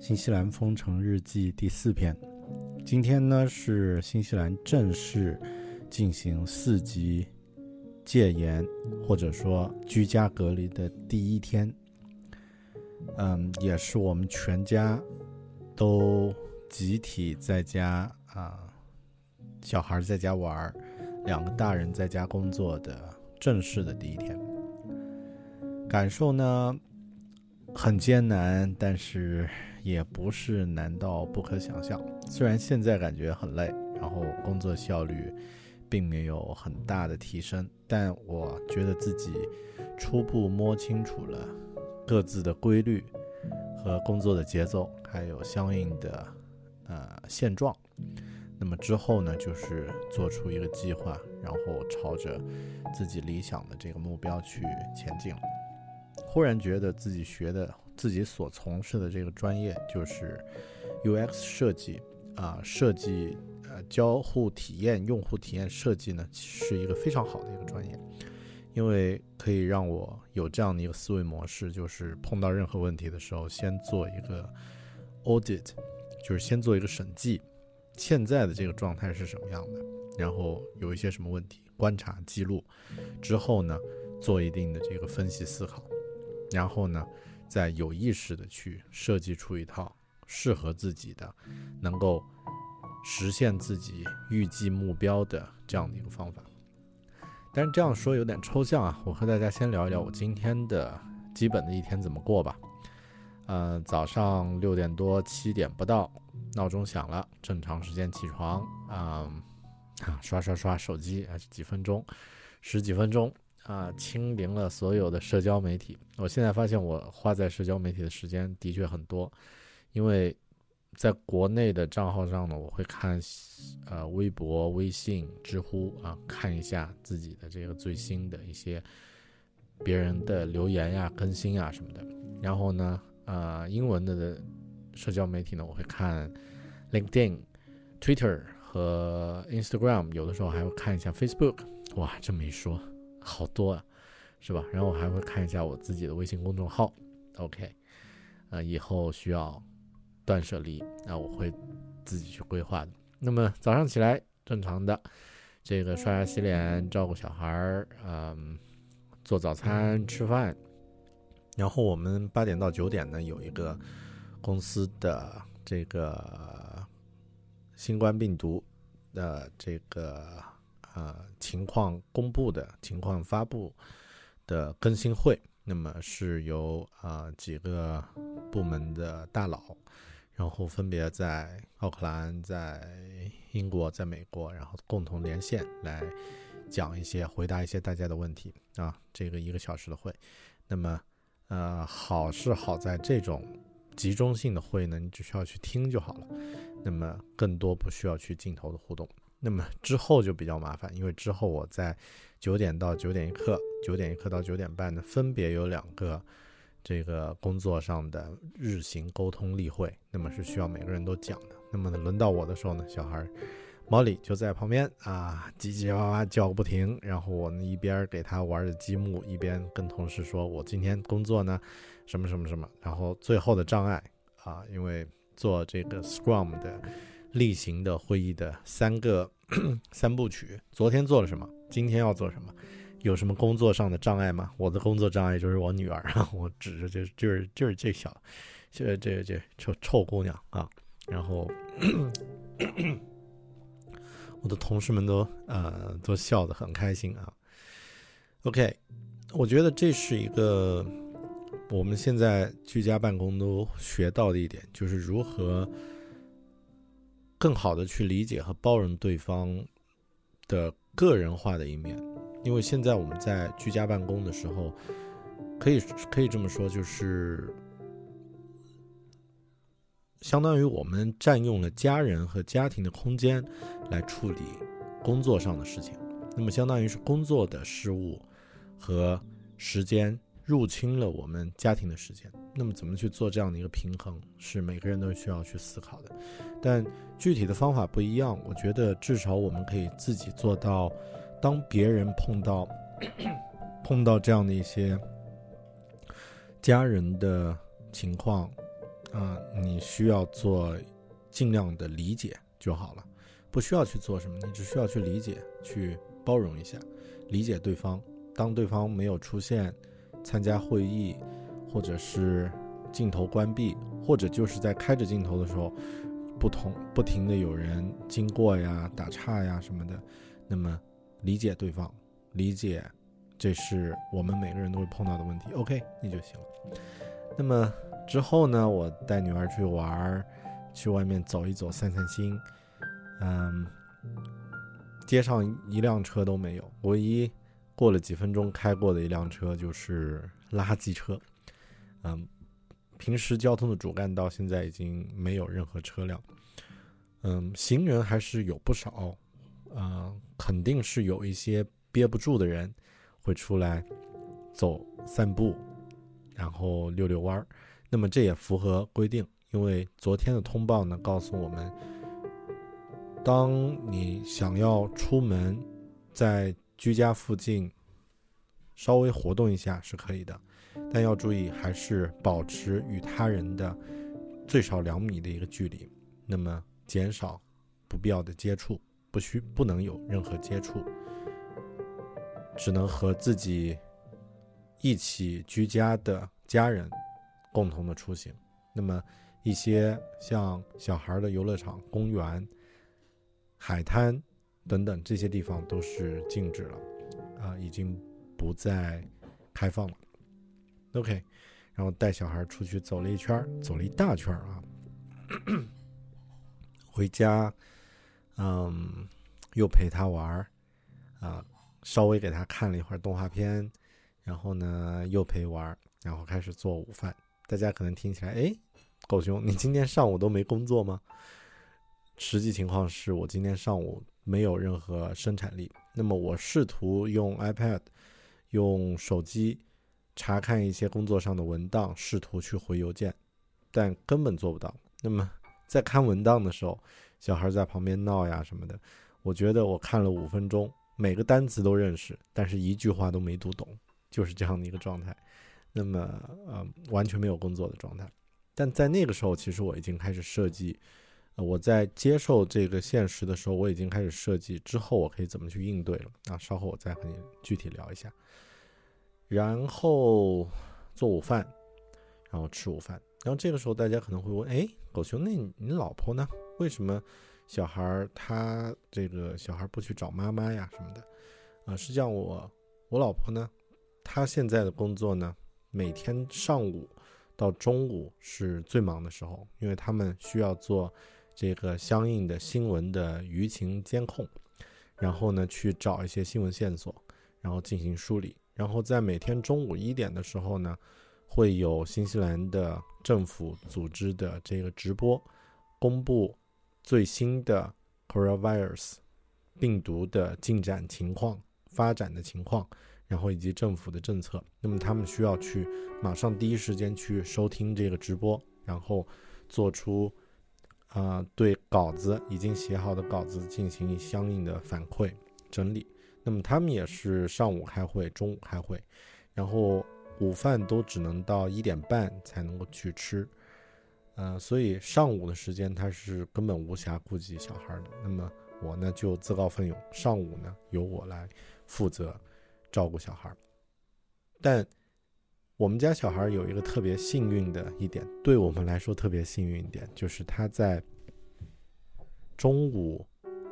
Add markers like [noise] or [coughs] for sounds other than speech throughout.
新西兰封城日记第四篇。今天呢是新西兰正式进行四级戒严或者说居家隔离的第一天，嗯，也是我们全家都集体在家啊，小孩在家玩，两个大人在家工作的正式的第一天。感受呢很艰难，但是也不是难到不可想象。虽然现在感觉很累，然后工作效率并没有很大的提升，但我觉得自己初步摸清楚了各自的规律和工作的节奏，还有相应的呃现状。那么之后呢，就是做出一个计划，然后朝着自己理想的这个目标去前进。忽然觉得自己学的、自己所从事的这个专业就是 UX 设计啊，设计呃交互体验、用户体验设计呢，是一个非常好的一个专业，因为可以让我有这样的一个思维模式，就是碰到任何问题的时候，先做一个 audit，就是先做一个审计，现在的这个状态是什么样的，然后有一些什么问题，观察记录之后呢，做一定的这个分析思考。然后呢，再有意识的去设计出一套适合自己的、能够实现自己预计目标的这样的一个方法。但是这样说有点抽象啊，我和大家先聊一聊我今天的基本的一天怎么过吧。呃，早上六点多七点不到，闹钟响了，正常时间起床，啊、啊，刷刷刷手机，还是几分钟，十几分钟。啊，清零了所有的社交媒体。我现在发现，我花在社交媒体的时间的确很多，因为在国内的账号上呢，我会看呃微博、微信、知乎啊，看一下自己的这个最新的一些别人的留言呀、更新呀什么的。然后呢，呃，英文的的社交媒体呢，我会看 LinkedIn、Twitter 和 Instagram，有的时候还会看一下 Facebook。哇，这么一说。好多啊，是吧？然后我还会看一下我自己的微信公众号，OK，呃，以后需要断舍离，那我会自己去规划的。那么早上起来，正常的这个刷牙洗脸、照顾小孩儿，嗯，做早餐、吃饭。然后我们八点到九点呢，有一个公司的这个新冠病毒的这个。呃，情况公布的情况发布的更新会，那么是由啊、呃、几个部门的大佬，然后分别在奥克兰、在英国、在美国，然后共同连线来讲一些、回答一些大家的问题啊。这个一个小时的会，那么呃，好是好在这种集中性的会呢，你只需要去听就好了，那么更多不需要去镜头的互动。那么之后就比较麻烦，因为之后我在九点到九点一刻，九点一刻到九点半呢，分别有两个这个工作上的日行沟通例会，那么是需要每个人都讲的。那么，轮到我的时候呢，小孩毛里就在旁边啊，叽叽哇哇叫个不停。然后我呢一边给他玩着积木，一边跟同事说：“我今天工作呢，什么什么什么。”然后最后的障碍啊，因为做这个 Scrum 的例行的会议的三个 [clears throat] 三部曲，昨天做了什么？今天要做什么？有什么工作上的障碍吗？我的工作障碍就是我女儿，我指着就就是就是这小，这这这臭臭姑娘啊！然后 [clears throat] 我的同事们都呃都笑得很开心啊。OK，我觉得这是一个我们现在居家办公都学到的一点，就是如何更好的去理解和包容对方的个人化的一面。因为现在我们在居家办公的时候，可以可以这么说，就是相当于我们占用了家人和家庭的空间来处理工作上的事情。那么，相当于是工作的事物和时间入侵了我们家庭的时间。那么，怎么去做这样的一个平衡，是每个人都需要去思考的。但具体的方法不一样，我觉得至少我们可以自己做到。当别人碰到 [coughs] 碰到这样的一些家人的情况，啊，你需要做尽量的理解就好了，不需要去做什么，你只需要去理解、去包容一下，理解对方。当对方没有出现、参加会议，或者是镜头关闭，或者就是在开着镜头的时候，不同不停的有人经过呀、打岔呀什么的，那么。理解对方，理解，这是我们每个人都会碰到的问题。OK，那就行了。那么之后呢？我带女儿去玩，去外面走一走，散散心。嗯，街上一辆车都没有，唯一过了几分钟开过的一辆车就是垃圾车。嗯，平时交通的主干道现在已经没有任何车辆。嗯，行人还是有不少。嗯，肯定是有一些憋不住的人会出来走散步，然后遛遛弯儿。那么这也符合规定，因为昨天的通报呢告诉我们，当你想要出门，在居家附近稍微活动一下是可以的，但要注意还是保持与他人的最少两米的一个距离，那么减少不必要的接触。不需不能有任何接触，只能和自己一起居家的家人共同的出行。那么，一些像小孩的游乐场、公园、海滩等等这些地方都是禁止了，啊，已经不再开放了。OK，然后带小孩出去走了一圈，走了一大圈啊，回家。嗯，又陪他玩儿，啊，稍微给他看了一会儿动画片，然后呢又陪玩，然后开始做午饭。大家可能听起来，哎，狗熊，你今天上午都没工作吗？实际情况是我今天上午没有任何生产力。那么我试图用 iPad、用手机查看一些工作上的文档，试图去回邮件，但根本做不到。那么在看文档的时候，小孩在旁边闹呀什么的，我觉得我看了五分钟，每个单词都认识，但是一句话都没读懂，就是这样的一个状态。那么，呃，完全没有工作的状态。但在那个时候，其实我已经开始设计，我在接受这个现实的时候，我已经开始设计之后我可以怎么去应对了。啊，稍后我再和你具体聊一下。然后做午饭，然后吃午饭。然后这个时候大家可能会问：哎，狗熊，那你老婆呢？为什么小孩儿他这个小孩不去找妈妈呀什么的？啊，实际上我我老婆呢，她现在的工作呢，每天上午到中午是最忙的时候，因为他们需要做这个相应的新闻的舆情监控，然后呢去找一些新闻线索，然后进行梳理，然后在每天中午一点的时候呢，会有新西兰的政府组织的这个直播公布。最新的 coronavirus 病毒的进展情况、发展的情况，然后以及政府的政策，那么他们需要去马上第一时间去收听这个直播，然后做出啊对稿子已经写好的稿子进行相应的反馈整理。那么他们也是上午开会，中午开会，然后午饭都只能到一点半才能够去吃，呃，所以上午的时间他是根本无暇顾及小孩的。那么我呢就自告奋勇，上午呢由我来负责。照顾小孩，但我们家小孩有一个特别幸运的一点，对我们来说特别幸运一点，就是他在中午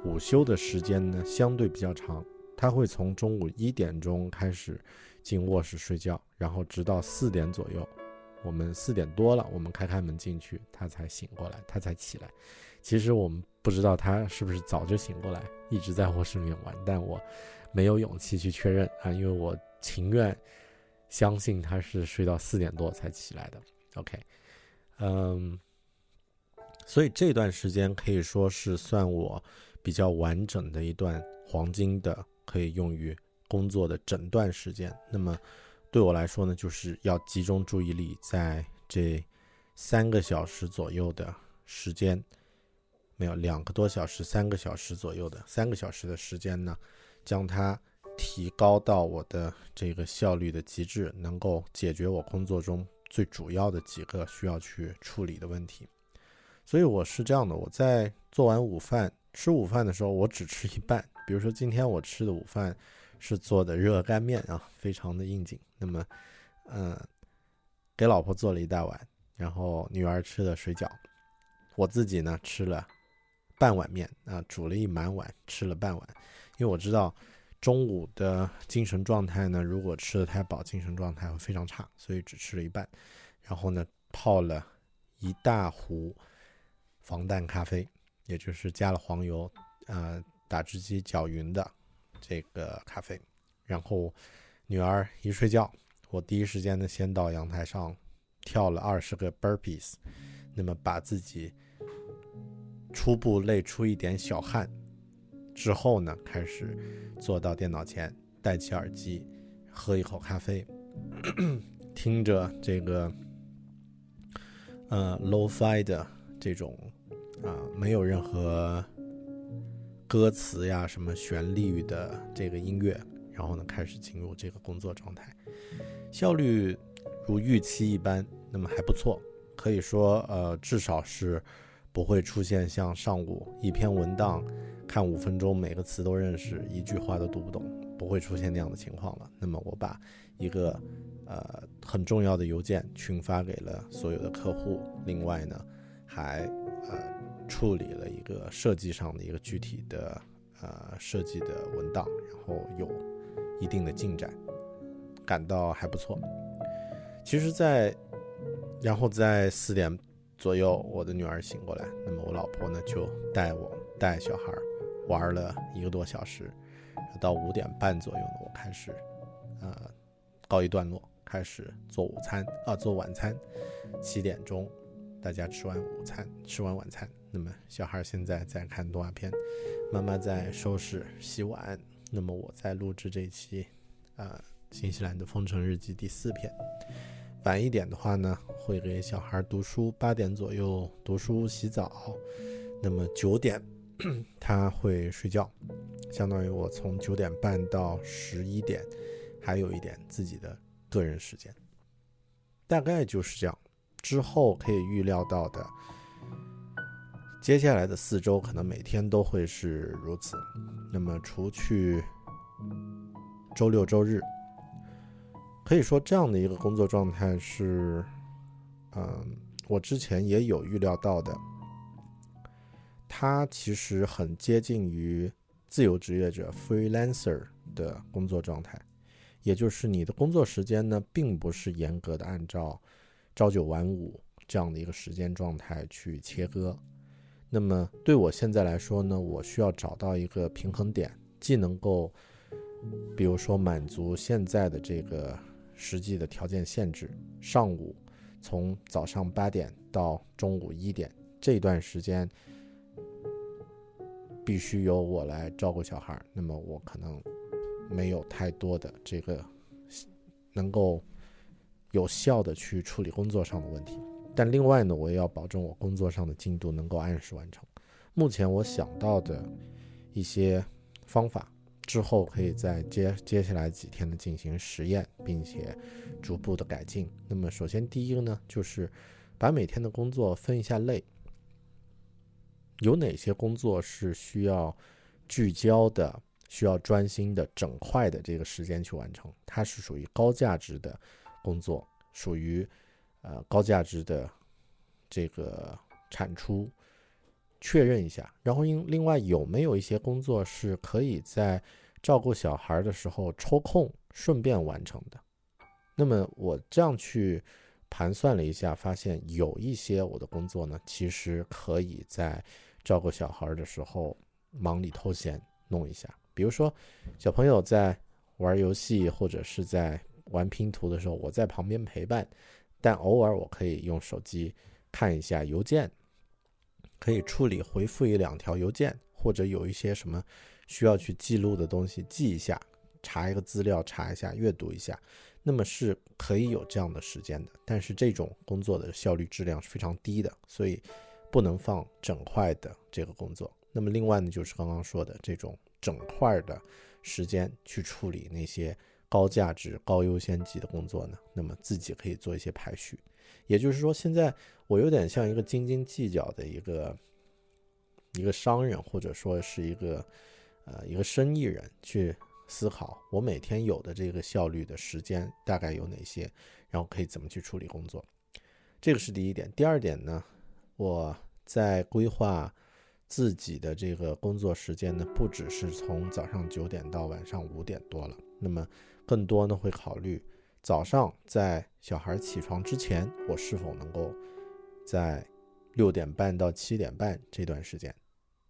午休的时间呢相对比较长，他会从中午一点钟开始进卧室睡觉，然后直到四点左右，我们四点多了，我们开开门进去，他才醒过来，他才起来。其实我们不知道他是不是早就醒过来，一直在卧室里面玩，但我。没有勇气去确认啊，因为我情愿 [laughs] 相信他是睡到四点多才起来的。OK，嗯，所以这段时间可以说是算我比较完整的一段黄金的可以用于工作的整段时间。那么对我来说呢，就是要集中注意力在这三个小时左右的时间，没有两个多小时，三个小时左右的三个小时的时间呢。将它提高到我的这个效率的极致，能够解决我工作中最主要的几个需要去处理的问题。所以我是这样的：我在做完午饭、吃午饭的时候，我只吃一半。比如说今天我吃的午饭是做的热干面啊，非常的应景。那么，嗯，给老婆做了一大碗，然后女儿吃的水饺，我自己呢吃了半碗面啊，煮了一满碗，吃了半碗。因为我知道中午的精神状态呢，如果吃的太饱，精神状态会非常差，所以只吃了一半。然后呢，泡了一大壶防弹咖啡，也就是加了黄油，呃，打汁机搅匀的这个咖啡。然后女儿一睡觉，我第一时间呢，先到阳台上跳了二十个 burpees，那么把自己初步累出一点小汗。之后呢，开始坐到电脑前，戴起耳机，喝一口咖啡，听着这个呃 low-fi 的这种啊没有任何歌词呀、什么旋律的这个音乐，然后呢开始进入这个工作状态，效率如预期一般，那么还不错，可以说呃至少是不会出现像上午一篇文档。看五分钟，每个词都认识，一句话都读不懂，不会出现那样的情况了。那么我把一个呃很重要的邮件群发给了所有的客户，另外呢还呃处理了一个设计上的一个具体的呃设计的文档，然后有一定的进展，感到还不错。其实，在然后在四点左右，我的女儿醒过来，那么我老婆呢就带我带小孩儿。玩了一个多小时，到五点半左右呢，我开始，呃，告一段落，开始做午餐啊，做晚餐。七点钟，大家吃完午餐，吃完晚餐，那么小孩现在在看动画片，妈妈在收拾洗碗，那么我在录制这一期，呃，新西兰的封城日记第四篇。晚一点的话呢，会给小孩读书，八点左右读书洗澡，那么九点。[clears throat] 他会睡觉，相当于我从九点半到十一点，还有一点自己的个人时间，大概就是这样。之后可以预料到的，接下来的四周可能每天都会是如此。那么除去周六周日，可以说这样的一个工作状态是，嗯，我之前也有预料到的。它其实很接近于自由职业者 （freelancer） 的工作状态，也就是你的工作时间呢，并不是严格的按照朝九晚五这样的一个时间状态去切割。那么对我现在来说呢，我需要找到一个平衡点，既能够，比如说满足现在的这个实际的条件限制，上午从早上八点到中午一点这段时间。必须由我来照顾小孩，那么我可能没有太多的这个能够有效的去处理工作上的问题。但另外呢，我也要保证我工作上的进度能够按时完成。目前我想到的一些方法，之后可以在接接下来几天的进行实验，并且逐步的改进。那么，首先第一个呢，就是把每天的工作分一下类，有哪些工作是需要聚焦的、需要专心的、整块的这个时间去完成，它是属于高价值的工作，属于。呃，高价值的这个产出，确认一下。然后，另另外有没有一些工作是可以在照顾小孩的时候抽空顺便完成的？那么我这样去盘算了一下，发现有一些我的工作呢，其实可以在照顾小孩的时候忙里偷闲弄一下。比如说，小朋友在玩游戏或者是在玩拼图的时候，我在旁边陪伴。但偶尔我可以用手机看一下邮件，可以处理回复一两条邮件，或者有一些什么需要去记录的东西记一下，查一个资料查一下，阅读一下，那么是可以有这样的时间的。但是这种工作的效率质量是非常低的，所以不能放整块的这个工作。那么另外呢，就是刚刚说的这种整块的时间去处理那些。高价值、高优先级的工作呢？那么自己可以做一些排序。也就是说，现在我有点像一个斤斤计较的一个一个商人，或者说是一个呃一个生意人，去思考我每天有的这个效率的时间大概有哪些，然后可以怎么去处理工作。这个是第一点。第二点呢，我在规划。自己的这个工作时间呢，不只是从早上九点到晚上五点多了，那么更多呢会考虑早上在小孩起床之前，我是否能够在六点半到七点半这段时间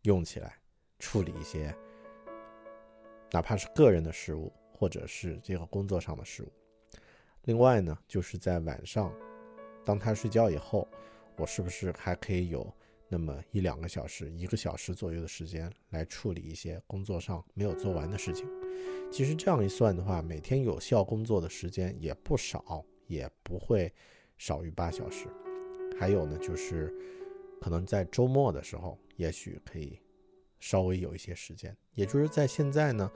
用起来处理一些，哪怕是个人的事务或者是这个工作上的事务。另外呢，就是在晚上，当他睡觉以后，我是不是还可以有？那么一两个小时、一个小时左右的时间来处理一些工作上没有做完的事情。其实这样一算的话，每天有效工作的时间也不少，也不会少于八小时。还有呢，就是可能在周末的时候，也许可以稍微有一些时间。也就是在现在呢，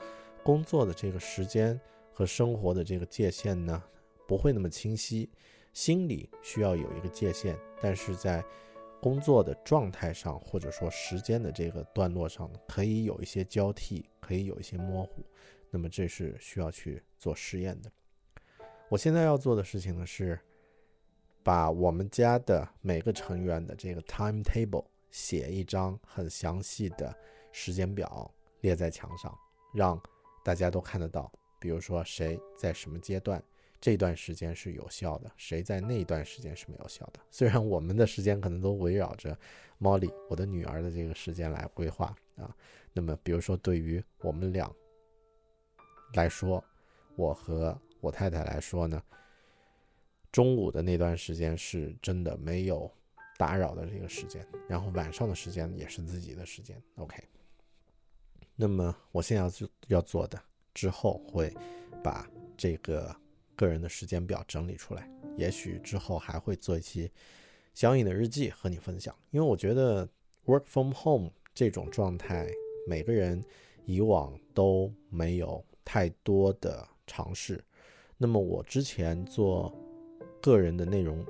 工作的这个时间和生活的这个界限呢，不会那么清晰，心里需要有一个界限，但是在。工作的状态上，或者说时间的这个段落上，可以有一些交替，可以有一些模糊。那么这是需要去做实验的。我现在要做的事情呢，是把我们家的每个成员的这个 timetable 写一张很详细的时间表列在墙上，让大家都看得到。比如说谁在什么阶段。这段时间是有效的，谁在那段时间是没有效的？虽然我们的时间可能都围绕着 Molly 我的女儿的这个时间来规划啊。那么，比如说对于我们俩来说，我和我太太来说呢，中午的那段时间是真的没有打扰的这个时间，然后晚上的时间也是自己的时间。OK。那么我现在要做要做的，之后会把这个。个人的时间表整理出来，也许之后还会做一期相应的日记和你分享。因为我觉得 work from home 这种状态，每个人以往都没有太多的尝试。那么我之前做个人的内容，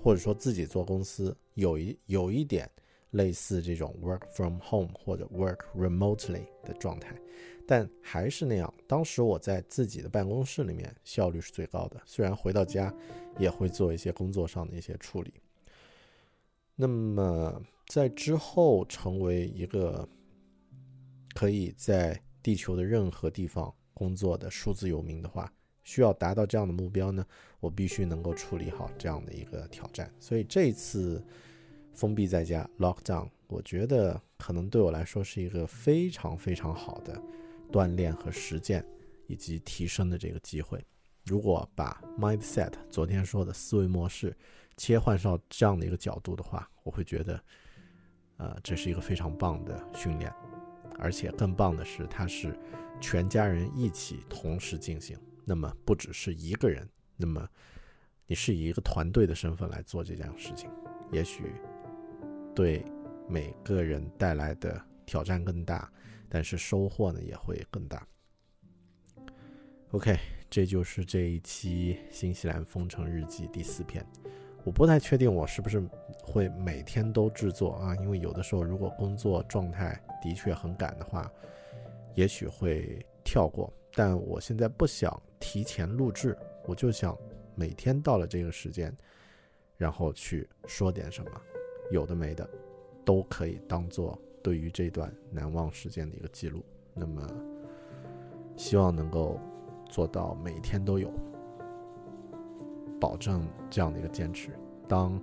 或者说自己做公司，有一有一点。类似这种 work from home 或者 work remotely 的状态，但还是那样。当时我在自己的办公室里面效率是最高的，虽然回到家也会做一些工作上的一些处理。那么在之后成为一个可以在地球的任何地方工作的数字游民的话，需要达到这样的目标呢，我必须能够处理好这样的一个挑战。所以这次。封闭在家，lockdown，我觉得可能对我来说是一个非常非常好的锻炼和实践以及提升的这个机会。如果把 mindset 昨天说的思维模式切换到这样的一个角度的话，我会觉得，呃，这是一个非常棒的训练。而且更棒的是，它是全家人一起同时进行。那么不只是一个人，那么你是以一个团队的身份来做这件事情，也许对每个人带来的挑战更大，但是收获呢也会更大。OK，这就是这一期《新西兰封城日记》第四篇。我不太确定我是不是会每天都制作啊，因为有的时候如果工作状态的确很赶的话，也许会跳过。但我现在不想提前录制，我就想每天到了这个时间，然后去说点什么，有的没的，都可以当做对于这段难忘时间的一个记录。那么，希望能够做到每天都有。保证这样的一个坚持。当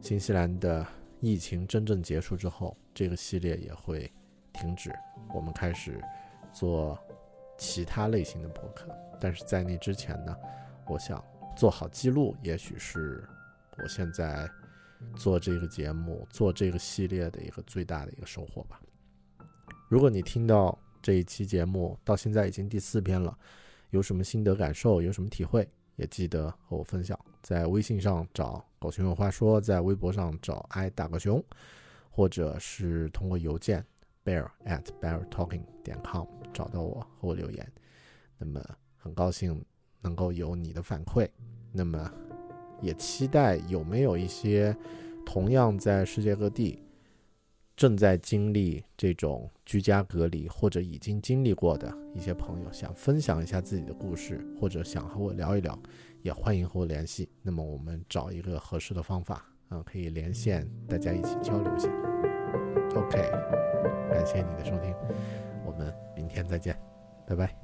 新西兰的疫情真正结束之后，这个系列也会停止。我们开始做其他类型的博客。但是在那之前呢，我想做好记录，也许是我现在做这个节目、做这个系列的一个最大的一个收获吧。如果你听到这一期节目到现在已经第四篇了，有什么心得感受，有什么体会？也记得和我分享，在微信上找“狗熊有话说”，在微博上找 “i 大个熊”，或者是通过邮件 bear at beartalking 点 com 找到我和我留言。那么很高兴能够有你的反馈，那么也期待有没有一些同样在世界各地。正在经历这种居家隔离，或者已经经历过的一些朋友，想分享一下自己的故事，或者想和我聊一聊，也欢迎和我联系。那么我们找一个合适的方法，啊，可以连线，大家一起交流一下。OK，感谢你的收听，我们明天再见，拜拜。